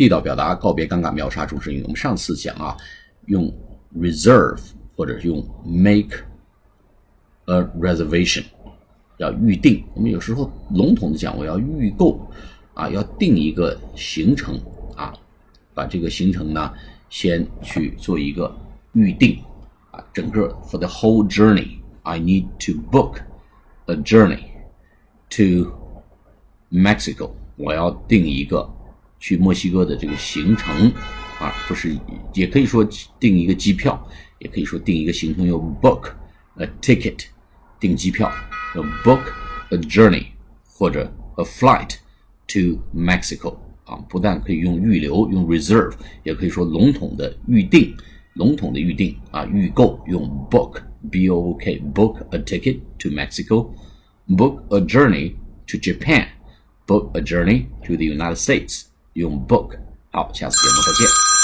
地道表达告别尴尬，秒杀终身英语。我们上次讲啊，用 reserve 或者用 make a reservation 要预定。我们有时候笼统的讲，我要预购啊，要定一个行程啊，把这个行程呢先去做一个预定啊，整个 for the whole journey，I need to book a journey to Mexico。我要定一个去墨西哥的这个行程啊，不是，也可以说订一个机票，也可以说订一个行程，用 book a ticket 订机票，用 book a journey 或者 a flight to Mexico 啊，不但可以用预留，用 reserve，也可以说笼统的预定，笼统的预定啊，预购用 book b o o k book a ticket to Mexico，book a journey to Japan。book a journey to the United States，用 book。好，下次节目再见。